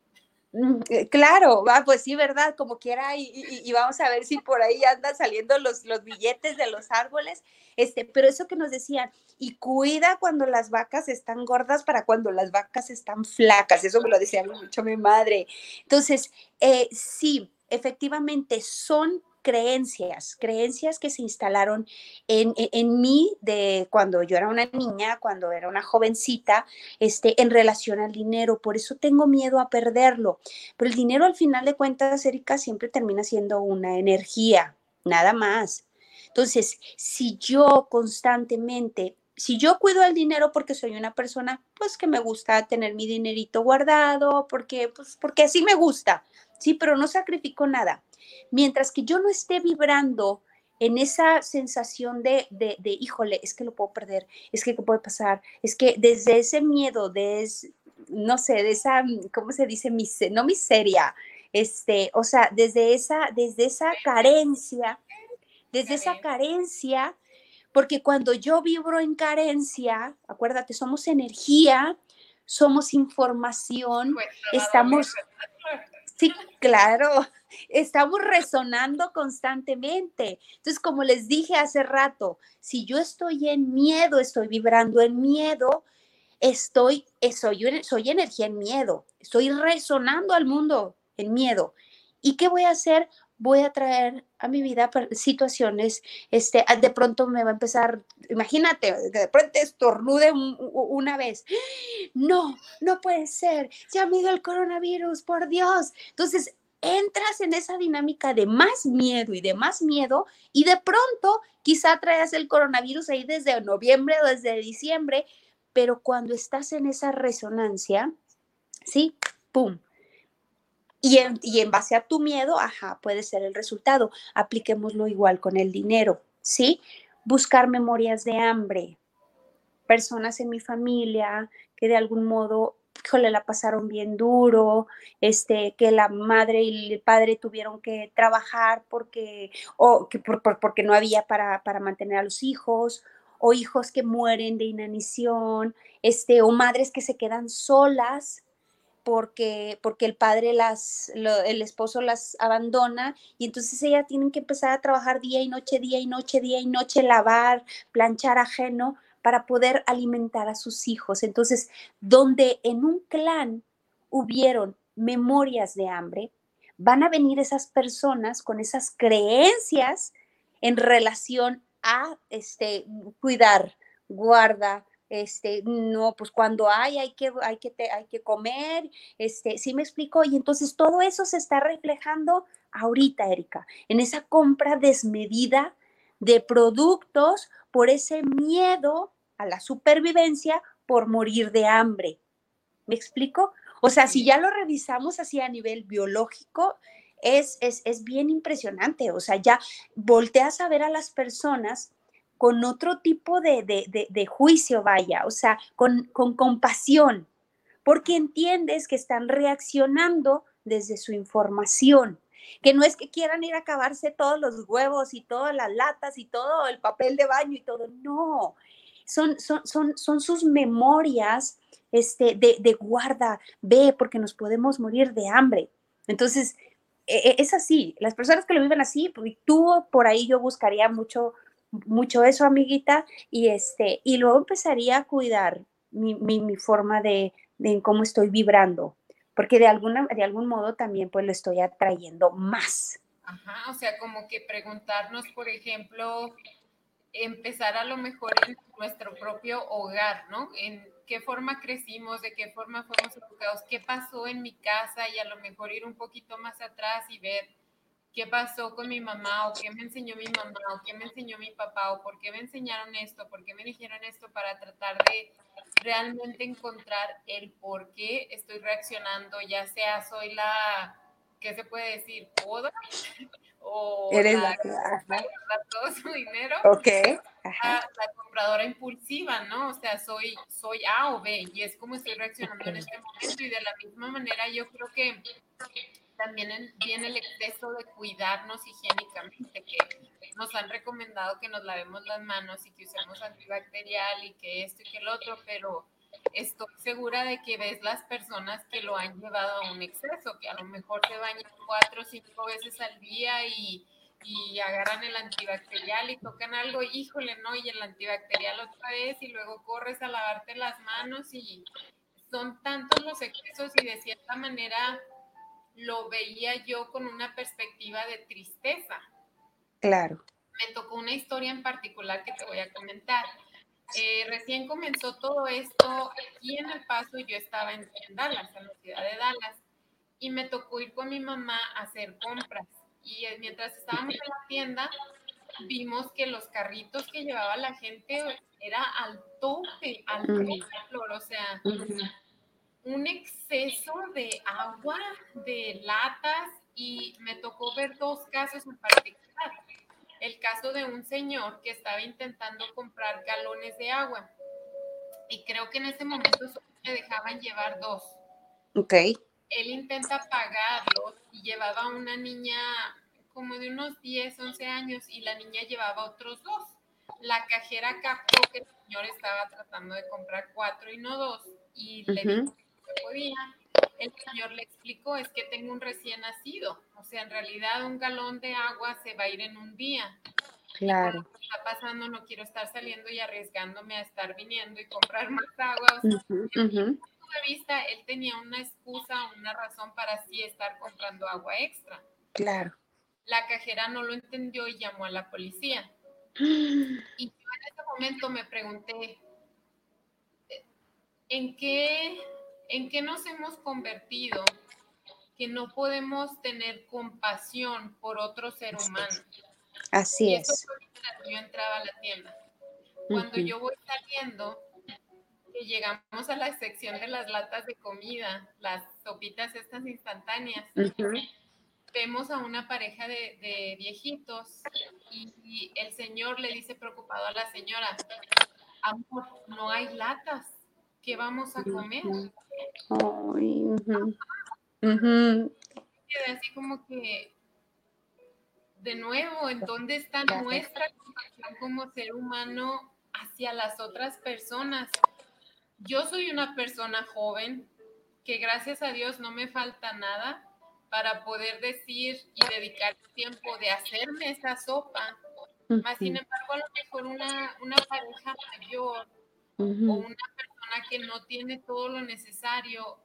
Claro, va, pues sí, ¿verdad? Como quiera, y, vamos a ver si por ahí andan saliendo los, los billetes de los árboles. Este, pero eso que nos decían, y cuida cuando las vacas están gordas para cuando las vacas están flacas. Eso me lo decía mucho mi madre. Entonces, eh, sí, efectivamente son creencias, creencias que se instalaron en, en, mí de cuando yo era una niña, cuando era una jovencita, este, en relación al dinero. Por eso tengo miedo a perderlo. Pero el dinero al final de cuentas, Erika, siempre termina siendo una energía, nada más. Entonces, si yo constantemente si yo cuido el dinero porque soy una persona, pues que me gusta tener mi dinerito guardado, porque, pues, porque así me gusta, sí, pero no sacrifico nada. Mientras que yo no esté vibrando en esa sensación de, de, híjole, es que lo puedo perder, es que qué puede pasar, es que desde ese miedo, de, no sé, de esa, ¿cómo se dice? no miseria, este, o sea, desde esa, desde esa carencia, desde esa carencia, porque cuando yo vibro en carencia, acuérdate, somos energía, somos información, estamos, sí, claro, estamos resonando constantemente. Entonces, como les dije hace rato, si yo estoy en miedo, estoy vibrando en miedo, estoy, eh, soy, soy energía en miedo, estoy resonando al mundo en miedo. ¿Y qué voy a hacer? Voy a traer a mi vida situaciones, este, ah, de pronto me va a empezar, imagínate, de pronto estornude una vez. No, no puede ser, ya me dio el coronavirus, por Dios. Entonces, entras en esa dinámica de más miedo y de más miedo y de pronto quizá traes el coronavirus ahí desde noviembre o desde diciembre, pero cuando estás en esa resonancia, ¿sí? ¡Pum! Y en, y en base a tu miedo, ajá, puede ser el resultado. Apliquémoslo igual con el dinero, ¿sí? Buscar memorias de hambre, personas en mi familia que de algún modo híjole, la pasaron bien duro, este, que la madre y el padre tuvieron que trabajar porque, o que por, porque no había para, para mantener a los hijos, o hijos que mueren de inanición, este, o madres que se quedan solas porque, porque el padre las, el esposo las abandona y entonces ellas tienen que empezar a trabajar día y noche, día y noche, día y noche, lavar, planchar ajeno para poder alimentar a sus hijos. Entonces, donde en un clan hubieron memorias de hambre, van a venir esas personas con esas creencias en relación a este, cuidar, guarda, este, no, pues cuando hay, hay que, hay que, hay que comer, este, ¿sí me explico? Y entonces todo eso se está reflejando ahorita, Erika, en esa compra desmedida de productos por ese miedo a la supervivencia por morir de hambre. ¿Me explico? O sea, si ya lo revisamos así a nivel biológico, es, es, es bien impresionante. O sea, ya volteas a ver a las personas con otro tipo de, juicio, vaya, o sea, con, con compasión, porque entiendes que están reaccionando desde su información, que no es que quieran ir a acabarse todos los huevos y todas las latas y todo el papel de baño y todo, no, son, son, son, son sus memorias este, de, de, guarda, ve, porque nos podemos morir de hambre. Entonces, e, e, es así, las personas que lo viven así, pues, tú por ahí yo buscaría mucho mucho eso, amiguita, y este, y luego empezaría a cuidar mi, mi, forma de, de, cómo estoy vibrando, porque de alguna, de algún modo también pues lo estoy atrayendo más. Ajá, o sea, como que preguntarnos, por ejemplo, empezar a lo mejor en nuestro propio hogar, ¿no? En qué forma crecimos, de qué forma fuimos educados, qué pasó en mi casa y a lo mejor ir un poquito más atrás y ver qué pasó con mi mamá o qué me enseñó mi mamá o qué me enseñó mi papá o por qué me enseñaron esto, por qué me dijeron esto para tratar de realmente encontrar el por qué estoy reaccionando, ya sea soy la, ¿qué se puede decir? ¿Poda? O Eres la, que todo su dinero. Ok. La, compradora impulsiva, ¿no? O sea, soy, soy A o B y es como estoy reaccionando en este momento y de la misma manera yo creo que también viene el exceso de cuidarnos higiénicamente, que nos han recomendado que nos lavemos las manos y que usemos antibacterial y que esto y que el otro, pero estoy segura de que ves las personas que lo han llevado a un exceso, que a lo mejor se bañan cuatro o cinco veces al día y, y agarran el antibacterial y tocan algo, híjole, no, y el antibacterial otra vez y luego corres a lavarte las manos y son tantos los excesos y de cierta manera lo veía yo con una perspectiva de tristeza. Claro. Me tocó una historia en particular que te voy a comentar. Eh, recién comenzó todo esto aquí en El Paso yo estaba en, Dallas, en la ciudad de Dallas, y me tocó ir con mi mamá a hacer compras. Y eh, mientras estábamos en la tienda, vimos que los carritos que llevaba la gente era al tope, al tope, o sea, un exceso de agua, de latas y me tocó ver dos casos en particular. El caso de un señor que estaba intentando comprar galones de agua y creo que en ese momento solo le dejaban llevar dos. Ok. Él intenta pagarlos y llevaba una niña como de unos 10, 11 años y la niña llevaba otros dos. La cajera captó que el señor estaba tratando de comprar cuatro y no dos y le dijo El señor le explicó, es que tengo un recién nacido, o sea, en realidad un galón de agua se va a ir en un día. Claro. está pasando, no quiero estar saliendo y arriesgándome a estar viniendo y comprar más agua. de vista, él tenía una excusa, una razón para sí estar comprando agua extra. Claro. La cajera no lo entendió y llamó a la policía. Y yo en ese momento me pregunté, ¿en qué ¿En qué nos hemos convertido? Que no podemos tener compasión por otro ser humano. Así es. yo entraba a la tienda. Cuando yo voy saliendo, que llegamos a la sección de las latas de comida, las sopitas estas instantáneas, vemos a una pareja de, viejitos y, el señor le dice preocupado a la señora, amor, no hay latas, ¿qué vamos a comer? Así como que, de nuevo, ¿en dónde está nuestra compasión como ser humano hacia las otras personas? Yo soy una persona joven que gracias a Dios no me falta nada para poder decir y dedicar tiempo de hacerme esa sopa. Más sin embargo, a lo mejor una, una pareja mayor o una persona que no tiene todo lo necesario,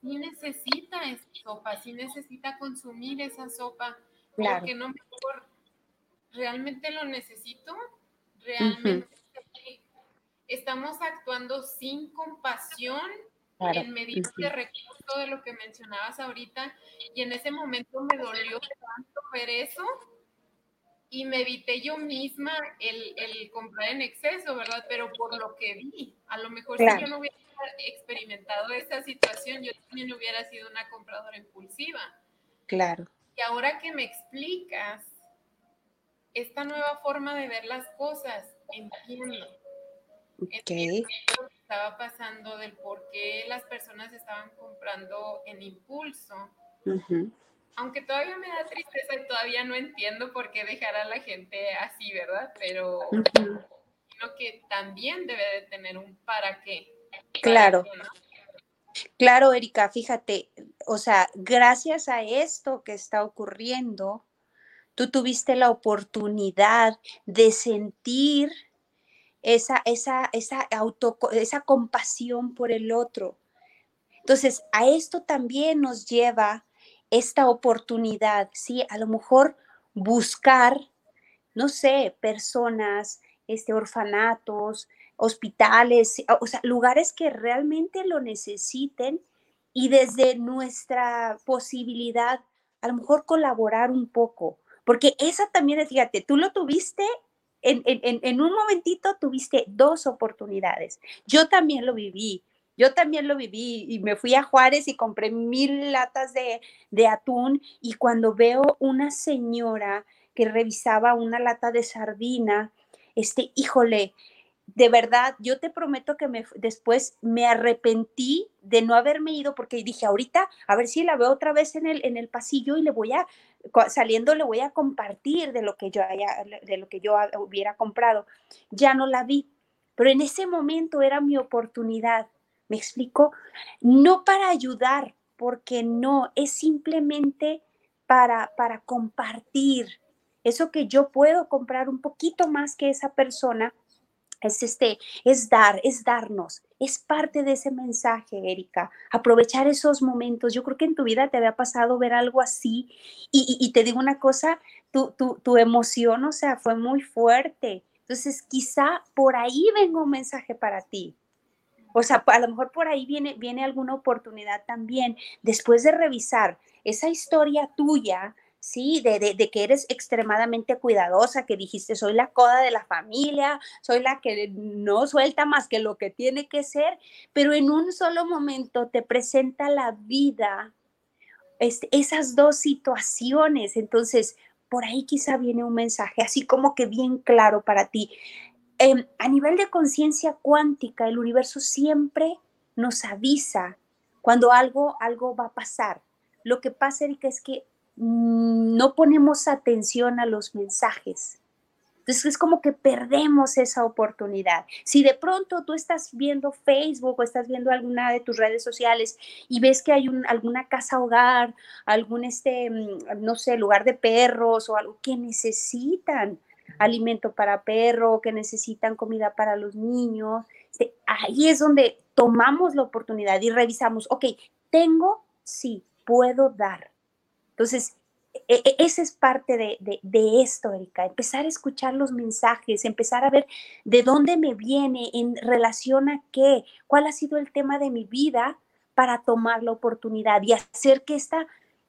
sí necesita esa sopa, sí necesita consumir esa sopa, porque no mejor realmente lo necesito, realmente estamos actuando sin compasión en medida de recurso de lo que mencionabas ahorita, y en ese momento me dolió tanto ver eso y me evité yo misma el, comprar en exceso, ¿verdad? Pero por lo que vi, a lo mejor si yo no hubiera experimentado esta situación, yo también hubiera sido una compradora impulsiva. Claro. Y ahora que me explicas esta nueva forma de ver las cosas, entiendo. Okay. estaba pasando del por qué las personas estaban comprando en impulso. Aunque todavía me da tristeza y todavía no entiendo por qué dejar a la gente así, ¿verdad? Pero creo que también debe de tener un para qué. claro. Claro, Erika, fíjate, o sea, gracias a esto que está ocurriendo, tú tuviste la oportunidad de sentir esa, esa, esa, auto, esa compasión por el otro. Entonces, a esto también nos lleva esta oportunidad, ¿sí? A lo mejor buscar, no sé, personas, este, orfanatos, hospitales, o sea, lugares que realmente lo necesiten y desde nuestra posibilidad, a lo mejor colaborar un poco, porque esa también, fíjate, tú lo tuviste en, un momentito tuviste dos oportunidades. Yo también lo viví. Yo también lo viví y me fui a Juárez y compré mil latas de, de atún y cuando veo una señora que revisaba una lata de sardina, este, híjole, de verdad, yo te prometo que me, después me arrepentí de no haberme ido porque dije, ahorita, a ver si la veo otra vez en el, en el pasillo y le voy a, saliendo le voy a compartir de lo que yo haya, de lo que yo hubiera comprado. Ya no la vi, pero en ese momento era mi oportunidad. ¿Me explico? No para ayudar, porque no, es simplemente para, para compartir. Eso que yo puedo comprar un poquito más que esa persona, es este, es dar, es darnos, es parte de ese mensaje, Erika. Aprovechar esos momentos. Yo creo que en tu vida te había pasado ver algo así y, te digo una cosa, tu, tu, emoción, o sea, fue muy fuerte. Entonces, quizá por ahí venga un mensaje para ti. O sea, a lo mejor por ahí viene, viene alguna oportunidad también. Después de revisar esa historia tuya, ¿sí? De, que eres extremadamente cuidadosa, que dijiste, soy la coda de la familia, soy la que no suelta más que lo que tiene que ser, pero en un solo momento te presenta la vida este, esas dos situaciones. Entonces, por ahí quizá viene un mensaje, así como que bien claro para ti. Em, a nivel de conciencia cuántica, el universo siempre nos avisa cuando algo, algo va a pasar. Lo que pasa, Erika, es que Mm, no ponemos atención a los mensajes. Entonces es como que perdemos esa oportunidad. Si de pronto tú estás viendo Facebook o estás viendo alguna de tus redes sociales y ves que hay alguna casa hogar, algún este, mm, no sé, lugar de perros o algo que necesitan alimento para perro, que necesitan comida para los niños, este, ahí es donde tomamos la oportunidad y revisamos, ok, tengo, sí, puedo dar. Entonces, e, e, esa es parte de, esto, Erika, empezar a escuchar los mensajes, empezar a ver de dónde me viene, en relación a qué, cuál ha sido el tema de mi vida para tomar la oportunidad y hacer que esta,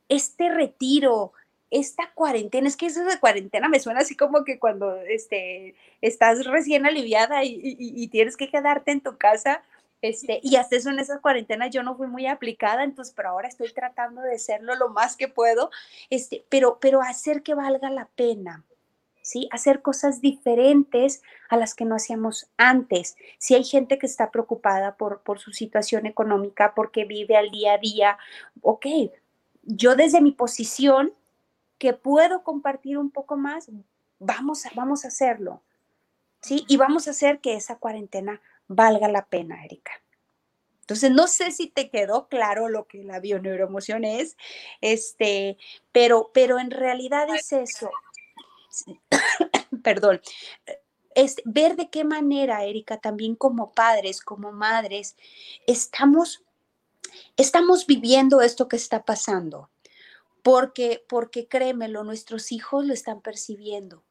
este retiro, esta cuarentena, es que eso de cuarentena me suena así como que cuando este, estás recién aliviada y tienes que quedarte en tu casa, este, y hasta eso en esas cuarentenas yo no fui muy aplicada, entonces, pero ahora estoy tratando de serlo lo más que puedo, este, pero, pero hacer que valga la pena, ¿sí? Hacer cosas diferentes a las que no hacíamos antes. Si hay gente que está preocupada por, por su situación económica, porque vive al día a día, ok, yo desde mi posición que puedo compartir un poco más, vamos a, vamos a hacerlo, ¿sí? Y vamos a hacer que esa cuarentena valga la pena, Erika. Entonces, no sé si te quedó claro lo que la bioneuroemoción es, este, pero, pero en realidad es eso. Perdón. Es ver de qué manera, Erika, también como padres, como madres, estamos, estamos viviendo esto que está pasando. Porque, porque créemelo, nuestros hijos lo están percibiendo.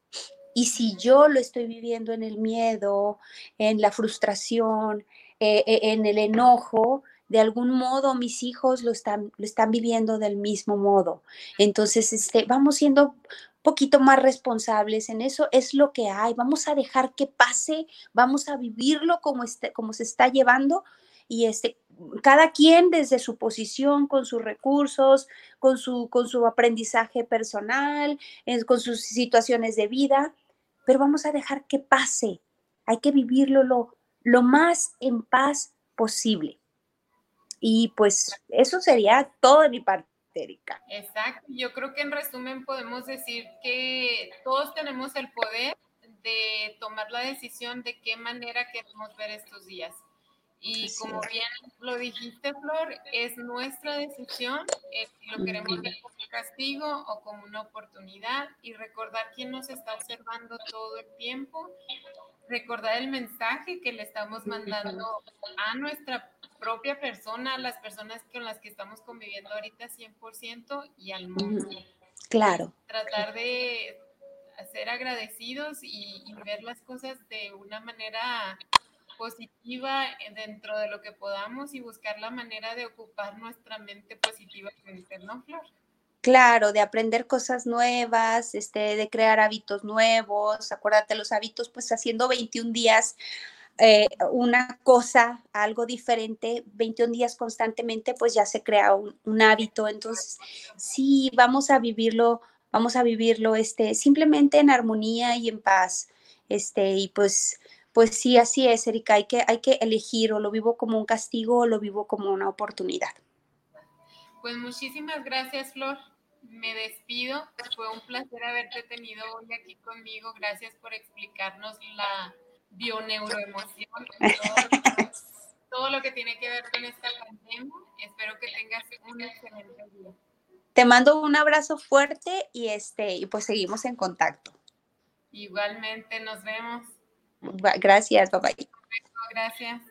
Y si yo lo estoy viviendo en el miedo, en la frustración, eh, eh, en el enojo, de algún modo mis hijos lo están, lo están viviendo del mismo modo. Entonces, este, vamos siendo poquito más responsables en eso, es lo que hay, vamos a dejar que pase, vamos a vivirlo como, este, como se está llevando y este, cada quien desde su posición, con sus recursos, con su, con su aprendizaje personal, con sus situaciones de vida, pero vamos a dejar que pase, hay que vivirlo lo, lo más en paz posible. Y pues eso sería todo de mi parte. Erika. Exacto, yo creo que en resumen podemos decir que todos tenemos el poder de tomar la decisión de qué manera queremos ver estos días. Y como bien lo dijiste, Flor, es nuestra decisión si lo queremos ver como un castigo o como una oportunidad y recordar quién nos está observando todo el tiempo recordar el mensaje que le estamos mandando a nuestra propia persona, a las personas con las que estamos conviviendo ahorita 100% y al mundo. Claro. Tratar de ser agradecidos y, ver las cosas de una manera positiva dentro de lo que podamos y buscar la manera de ocupar nuestra mente positiva, ¿no, Flor? Claro, de aprender cosas nuevas, este, de crear hábitos nuevos. Acuérdate, los hábitos, pues haciendo 21 días eh, una cosa, algo diferente, 21 días constantemente, pues ya se crea un, hábito. Entonces, sí, vamos a vivirlo, vamos a vivirlo este, simplemente en armonía y en paz. Este, y pues, pues sí, así es, Erika, hay que, hay que elegir o lo vivo como un castigo o lo vivo como una oportunidad. Pues muchísimas gracias, Flor. Me despido. Fue un placer haberte tenido hoy aquí conmigo. Gracias por explicarnos la bioneuroemoción, todo, todo lo que tiene que ver con esta pandemia. Espero que tengas un excelente día. Te mando un abrazo fuerte y este y pues seguimos en contacto. Igualmente, nos vemos. Gracias, bye. Gracias.